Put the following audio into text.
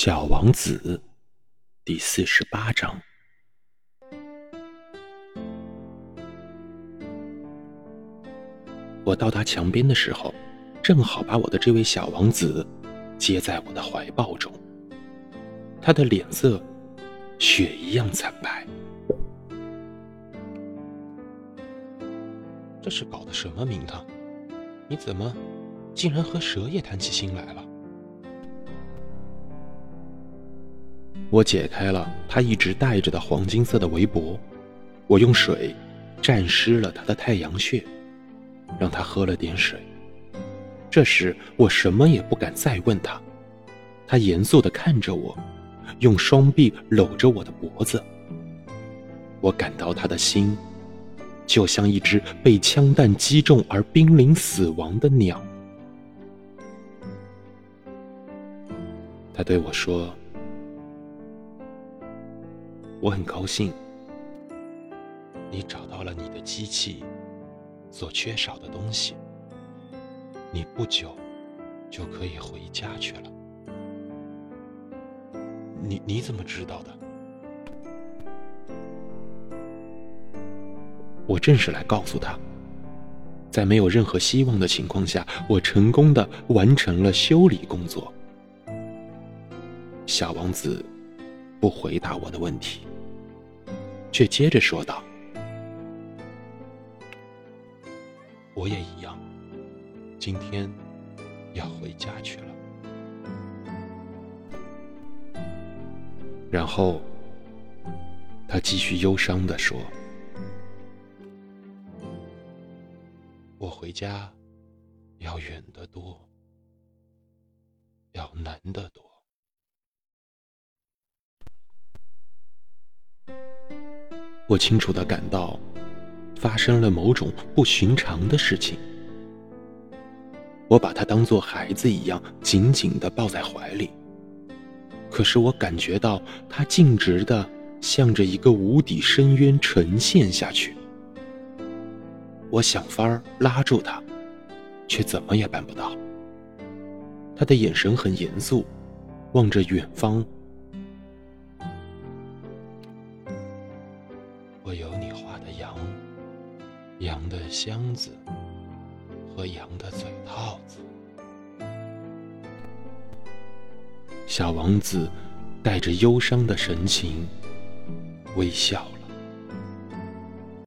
小王子第四十八章。我到达墙边的时候，正好把我的这位小王子接在我的怀抱中。他的脸色雪一样惨白。这是搞的什么名堂？你怎么竟然和蛇也谈起心来了？我解开了他一直戴着的黄金色的围脖，我用水沾湿了他的太阳穴，让他喝了点水。这时我什么也不敢再问他，他严肃地看着我，用双臂搂着我的脖子。我感到他的心，就像一只被枪弹击中而濒临死亡的鸟。他对我说。我很高兴，你找到了你的机器所缺少的东西。你不久就可以回家去了。你你怎么知道的？我正是来告诉他，在没有任何希望的情况下，我成功的完成了修理工作。小王子不回答我的问题。却接着说道：“我也一样，今天要回家去了。”然后他继续忧伤的说：“我回家要远得多，要难得多。”我清楚的感到，发生了某种不寻常的事情。我把他当做孩子一样紧紧的抱在怀里，可是我感觉到他径直的向着一个无底深渊沉陷下去。我想法儿拉住他，却怎么也办不到。他的眼神很严肃，望着远方。我有你画的羊，羊的箱子和羊的嘴套子。小王子带着忧伤的神情微笑。